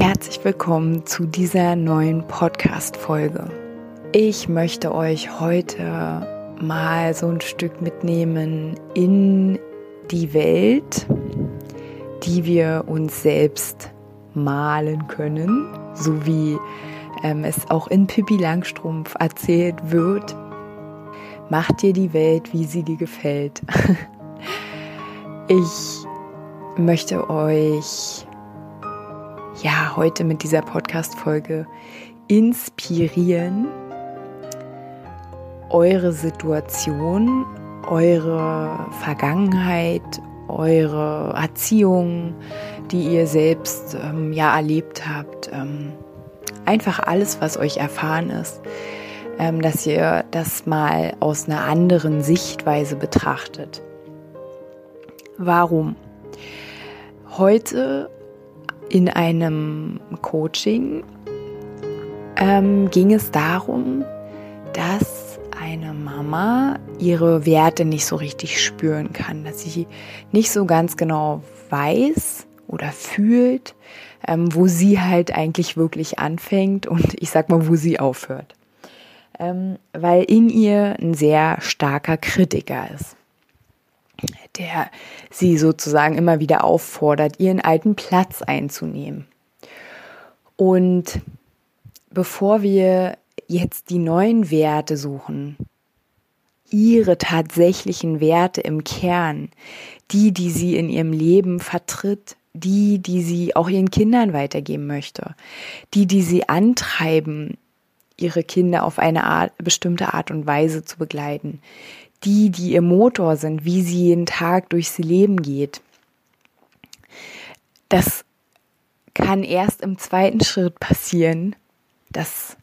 herzlich willkommen zu dieser neuen Podcast-Folge. Ich möchte euch heute mal so ein Stück mitnehmen in die Welt, die wir uns selbst malen können, so wie ähm, es auch in Pippi Langstrumpf erzählt wird. Mach dir die Welt, wie sie dir gefällt. ich möchte euch ja heute mit dieser Podcast-Folge inspirieren, eure Situation, eure Vergangenheit, eure Erziehung, die ihr selbst ähm, ja erlebt habt, ähm, einfach alles, was euch erfahren ist, ähm, dass ihr das mal aus einer anderen Sichtweise betrachtet. Warum? Heute in einem Coaching ähm, ging es darum, dass eine Mama ihre Werte nicht so richtig spüren kann, dass sie nicht so ganz genau weiß oder fühlt, ähm, wo sie halt eigentlich wirklich anfängt und ich sag mal, wo sie aufhört. Ähm, weil in ihr ein sehr starker Kritiker ist der sie sozusagen immer wieder auffordert, ihren alten Platz einzunehmen. Und bevor wir jetzt die neuen Werte suchen, ihre tatsächlichen Werte im Kern, die, die sie in ihrem Leben vertritt, die, die sie auch ihren Kindern weitergeben möchte, die, die sie antreiben, ihre Kinder auf eine Art, bestimmte Art und Weise zu begleiten, die, die ihr Motor sind, wie sie jeden Tag durchs Leben geht. Das kann erst im zweiten Schritt passieren, dass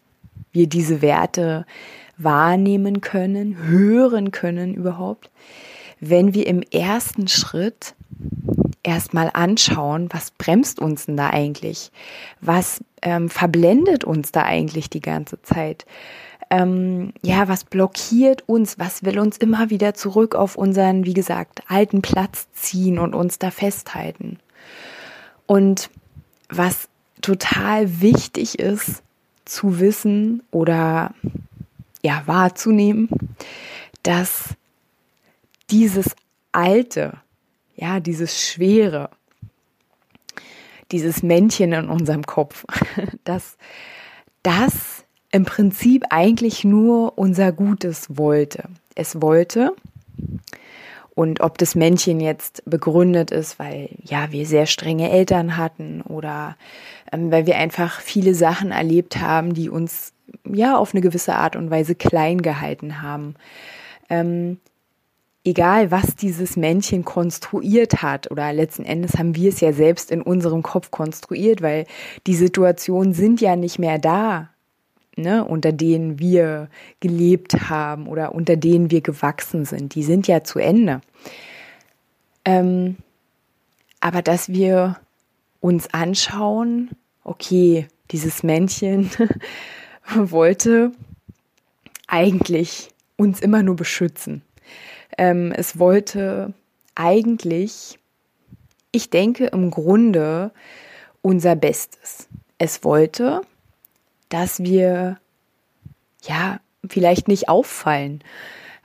wir diese Werte wahrnehmen können, hören können überhaupt, wenn wir im ersten Schritt erstmal anschauen, was bremst uns denn da eigentlich? Was ähm, verblendet uns da eigentlich die ganze Zeit? Ähm, ja, was blockiert uns, was will uns immer wieder zurück auf unseren, wie gesagt, alten Platz ziehen und uns da festhalten. Und was total wichtig ist zu wissen oder ja wahrzunehmen, dass dieses alte, ja, dieses schwere, dieses Männchen in unserem Kopf, dass das im Prinzip eigentlich nur unser Gutes wollte. Es wollte, und ob das Männchen jetzt begründet ist, weil ja wir sehr strenge Eltern hatten oder ähm, weil wir einfach viele Sachen erlebt haben, die uns ja auf eine gewisse Art und Weise klein gehalten haben. Ähm, egal, was dieses Männchen konstruiert hat oder letzten Endes haben wir es ja selbst in unserem Kopf konstruiert, weil die Situationen sind ja nicht mehr da ne, unter denen wir gelebt haben oder unter denen wir gewachsen sind, die sind ja zu Ende. Ähm, aber dass wir uns anschauen, okay, dieses Männchen wollte eigentlich uns immer nur beschützen. Ähm, es wollte eigentlich, ich denke im Grunde, unser Bestes. Es wollte, dass wir ja vielleicht nicht auffallen.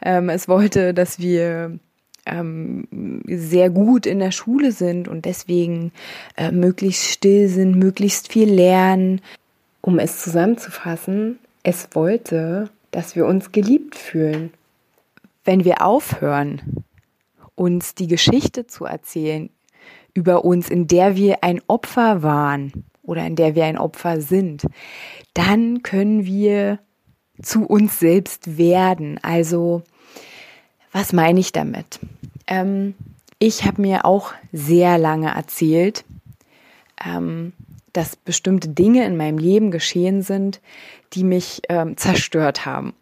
Ähm, es wollte, dass wir ähm, sehr gut in der Schule sind und deswegen äh, möglichst still sind, möglichst viel lernen. Um es zusammenzufassen, es wollte, dass wir uns geliebt fühlen. Wenn wir aufhören, uns die Geschichte zu erzählen über uns, in der wir ein Opfer waren, oder in der wir ein Opfer sind, dann können wir zu uns selbst werden. Also, was meine ich damit? Ähm, ich habe mir auch sehr lange erzählt, ähm, dass bestimmte Dinge in meinem Leben geschehen sind, die mich ähm, zerstört haben,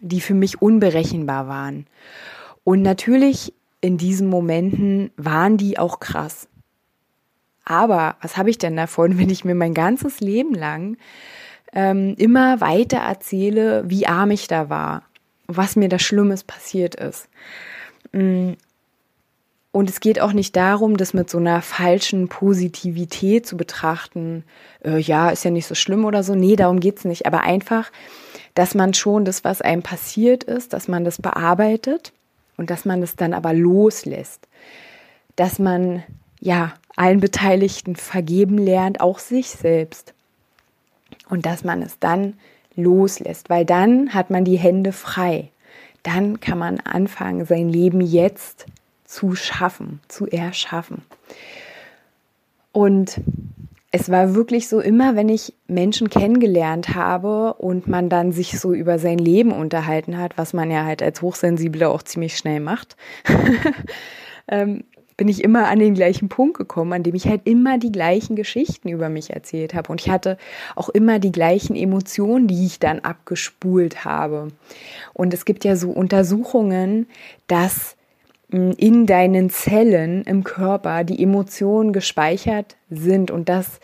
die für mich unberechenbar waren. Und natürlich in diesen Momenten waren die auch krass. Aber was habe ich denn davon, wenn ich mir mein ganzes Leben lang ähm, immer weiter erzähle, wie arm ich da war, was mir da Schlimmes passiert ist? Mm, und es geht auch nicht darum, das mit so einer falschen Positivität zu betrachten. Äh, ja, ist ja nicht so schlimm oder so. Nee, darum geht's nicht. Aber einfach, dass man schon das, was einem passiert ist, dass man das bearbeitet und dass man das dann aber loslässt. Dass man, ja, allen Beteiligten vergeben lernt, auch sich selbst. Und dass man es dann loslässt, weil dann hat man die Hände frei. Dann kann man anfangen, sein Leben jetzt zu schaffen, zu erschaffen. Und es war wirklich so immer, wenn ich Menschen kennengelernt habe und man dann sich so über sein Leben unterhalten hat, was man ja halt als Hochsensibler auch ziemlich schnell macht, ähm, bin ich immer an den gleichen Punkt gekommen, an dem ich halt immer die gleichen Geschichten über mich erzählt habe. Und ich hatte auch immer die gleichen Emotionen, die ich dann abgespult habe. Und es gibt ja so Untersuchungen, dass in deinen Zellen im Körper die Emotionen gespeichert sind und dass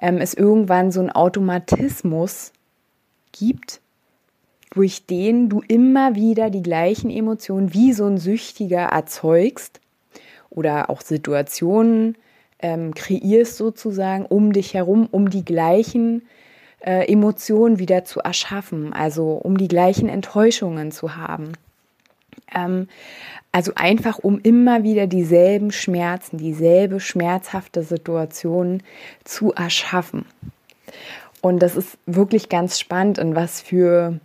ähm, es irgendwann so einen Automatismus gibt, durch den du immer wieder die gleichen Emotionen wie so ein Süchtiger erzeugst oder auch Situationen ähm, kreierst sozusagen um dich herum, um die gleichen äh, Emotionen wieder zu erschaffen, also um die gleichen Enttäuschungen zu haben. Ähm, also einfach, um immer wieder dieselben Schmerzen, dieselbe schmerzhafte Situation zu erschaffen. Und das ist wirklich ganz spannend, in was für,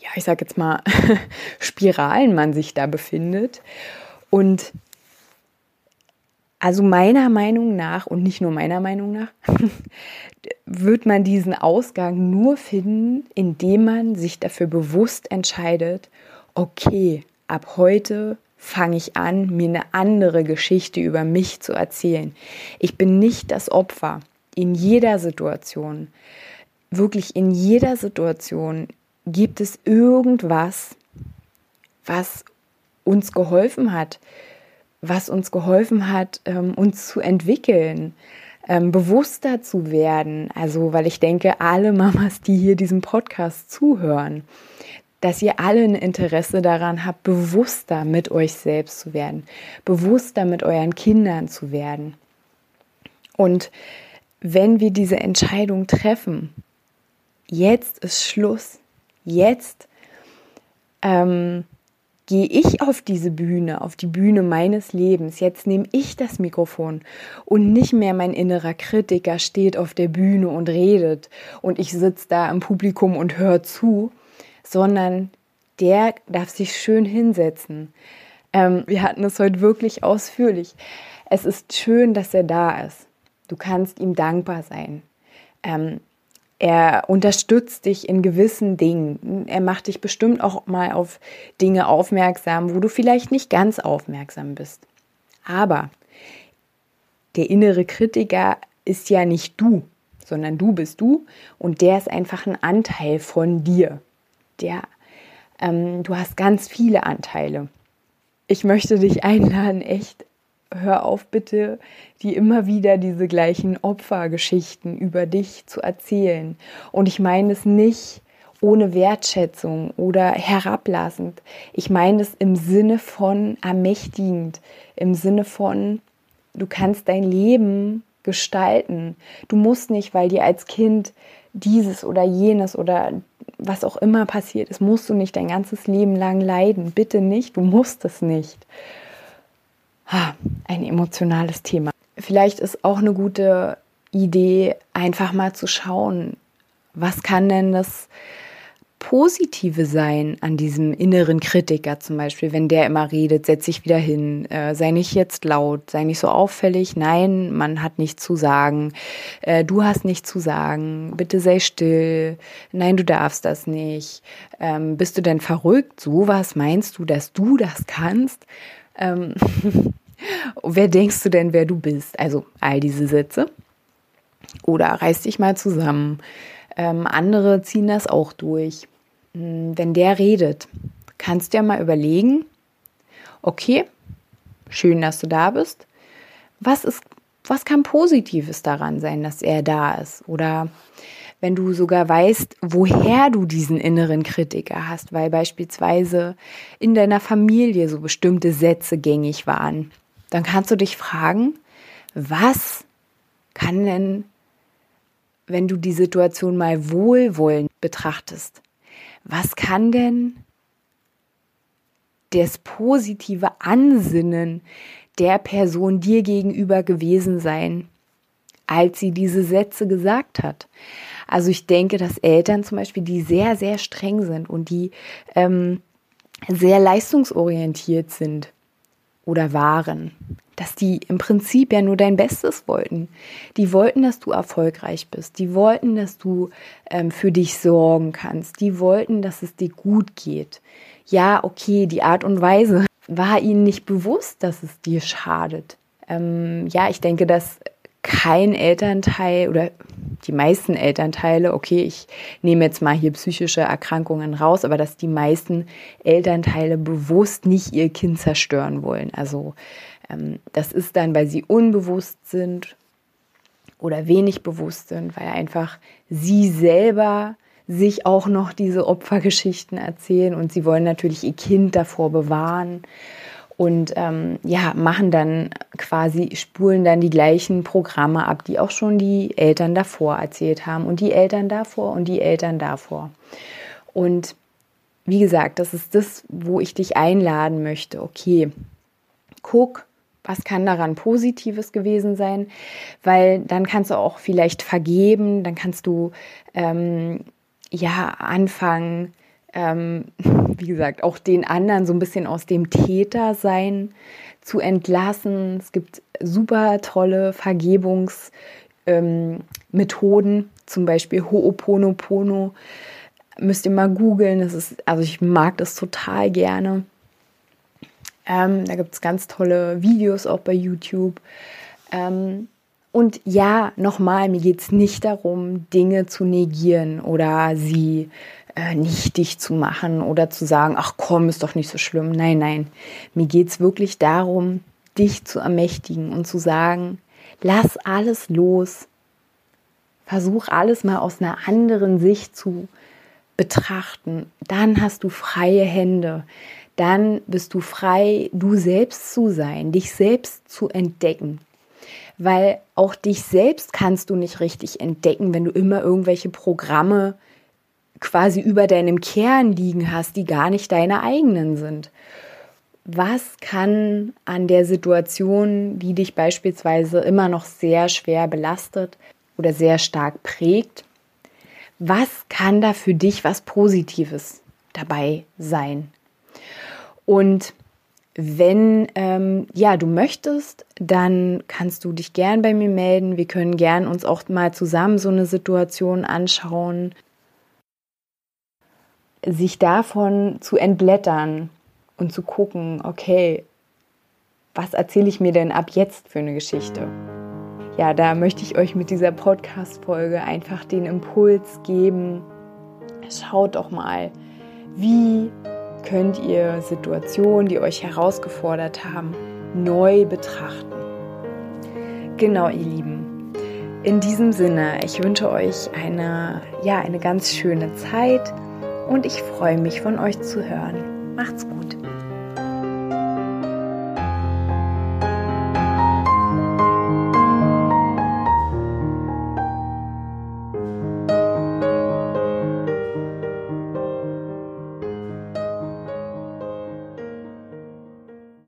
ja, ich sag jetzt mal, Spiralen man sich da befindet. Und also meiner Meinung nach und nicht nur meiner Meinung nach, wird man diesen Ausgang nur finden, indem man sich dafür bewusst entscheidet, okay, ab heute fange ich an, mir eine andere Geschichte über mich zu erzählen. Ich bin nicht das Opfer in jeder Situation. Wirklich in jeder Situation gibt es irgendwas, was uns geholfen hat, was uns geholfen hat, ähm, uns zu entwickeln, ähm, bewusster zu werden. Also, weil ich denke, alle Mamas, die hier diesem Podcast zuhören, dass ihr alle ein Interesse daran habt, bewusster mit euch selbst zu werden, bewusster mit euren Kindern zu werden. Und wenn wir diese Entscheidung treffen, jetzt ist Schluss, jetzt ähm, gehe ich auf diese Bühne, auf die Bühne meines Lebens. Jetzt nehme ich das Mikrofon und nicht mehr mein innerer Kritiker steht auf der Bühne und redet und ich sitze da im Publikum und höre zu, sondern der darf sich schön hinsetzen. Ähm, wir hatten es heute wirklich ausführlich. Es ist schön, dass er da ist. Du kannst ihm dankbar sein. Ähm, er unterstützt dich in gewissen Dingen. Er macht dich bestimmt auch mal auf Dinge aufmerksam, wo du vielleicht nicht ganz aufmerksam bist. Aber der innere Kritiker ist ja nicht du, sondern du bist du und der ist einfach ein Anteil von dir der, ähm, du hast ganz viele Anteile. Ich möchte dich einladen, echt, hör auf bitte, die immer wieder diese gleichen Opfergeschichten über dich zu erzählen. Und ich meine es nicht ohne Wertschätzung oder herablassend. Ich meine es im Sinne von ermächtigend, im Sinne von, du kannst dein Leben gestalten. Du musst nicht, weil dir als Kind dieses oder jenes oder was auch immer passiert ist, musst du nicht dein ganzes Leben lang leiden. Bitte nicht, du musst es nicht. Ein emotionales Thema. Vielleicht ist auch eine gute Idee, einfach mal zu schauen, was kann denn das Positive sein an diesem inneren Kritiker zum Beispiel, wenn der immer redet, setz dich wieder hin, äh, sei nicht jetzt laut, sei nicht so auffällig, nein, man hat nichts zu sagen, äh, du hast nichts zu sagen, bitte sei still, nein, du darfst das nicht, ähm, bist du denn verrückt, sowas meinst du, dass du das kannst? Ähm wer denkst du denn, wer du bist? Also all diese Sätze. Oder reiß dich mal zusammen. Ähm, andere ziehen das auch durch. Hm, wenn der redet, kannst du ja mal überlegen, okay, schön, dass du da bist. Was ist, was kann Positives daran sein, dass er da ist? Oder wenn du sogar weißt, woher du diesen inneren Kritiker hast, weil beispielsweise in deiner Familie so bestimmte Sätze gängig waren, dann kannst du dich fragen, was kann denn, wenn du die Situation mal wohlwollend betrachtest, was kann denn das positive Ansinnen der Person dir gegenüber gewesen sein, als sie diese Sätze gesagt hat. Also ich denke, dass Eltern zum Beispiel, die sehr, sehr streng sind und die ähm, sehr leistungsorientiert sind oder waren, dass die im Prinzip ja nur dein Bestes wollten. Die wollten, dass du erfolgreich bist. Die wollten, dass du ähm, für dich sorgen kannst. Die wollten, dass es dir gut geht. Ja, okay, die Art und Weise war ihnen nicht bewusst, dass es dir schadet. Ähm, ja, ich denke, dass kein Elternteil oder die meisten Elternteile, okay, ich nehme jetzt mal hier psychische Erkrankungen raus, aber dass die meisten Elternteile bewusst nicht ihr Kind zerstören wollen. Also ähm, das ist dann, weil sie unbewusst sind oder wenig bewusst sind, weil einfach sie selber sich auch noch diese Opfergeschichten erzählen und sie wollen natürlich ihr Kind davor bewahren und ähm, ja, machen dann quasi, spulen dann die gleichen Programme ab, die auch schon die Eltern davor erzählt haben und die Eltern davor und die Eltern davor. Und wie gesagt, das ist das, wo ich dich einladen möchte. Okay, guck, was kann daran Positives gewesen sein, weil dann kannst du auch vielleicht vergeben, dann kannst du ähm, ja anfangen, ähm, wie gesagt, auch den anderen so ein bisschen aus dem Tätersein zu entlassen. Es gibt super tolle Vergebungsmethoden, ähm, zum Beispiel Ho'oponopono. Müsst ihr mal googeln. Also ich mag das total gerne. Ähm, da gibt es ganz tolle Videos auch bei YouTube. Ähm, und ja, nochmal, mir geht es nicht darum, Dinge zu negieren oder sie äh, nichtig zu machen oder zu sagen, ach komm, ist doch nicht so schlimm. Nein, nein. Mir geht es wirklich darum, dich zu ermächtigen und zu sagen, lass alles los. Versuch alles mal aus einer anderen Sicht zu betrachten. Dann hast du freie Hände. Dann bist du frei, du selbst zu sein, dich selbst zu entdecken weil auch dich selbst kannst du nicht richtig entdecken, wenn du immer irgendwelche Programme quasi über deinem Kern liegen hast, die gar nicht deine eigenen sind. Was kann an der Situation, die dich beispielsweise immer noch sehr schwer belastet oder sehr stark prägt, was kann da für dich was Positives dabei sein? Und wenn ähm, ja du möchtest, dann kannst du dich gern bei mir melden. Wir können gern uns auch mal zusammen so eine Situation anschauen sich davon zu entblättern und zu gucken, okay, was erzähle ich mir denn ab jetzt für eine Geschichte? Ja, da möchte ich euch mit dieser Podcast-Folge einfach den Impuls geben. Schaut doch mal, wie könnt ihr Situationen, die euch herausgefordert haben, neu betrachten. Genau, ihr Lieben. In diesem Sinne, ich wünsche euch eine, ja, eine ganz schöne Zeit und ich freue mich von euch zu hören. Macht's gut.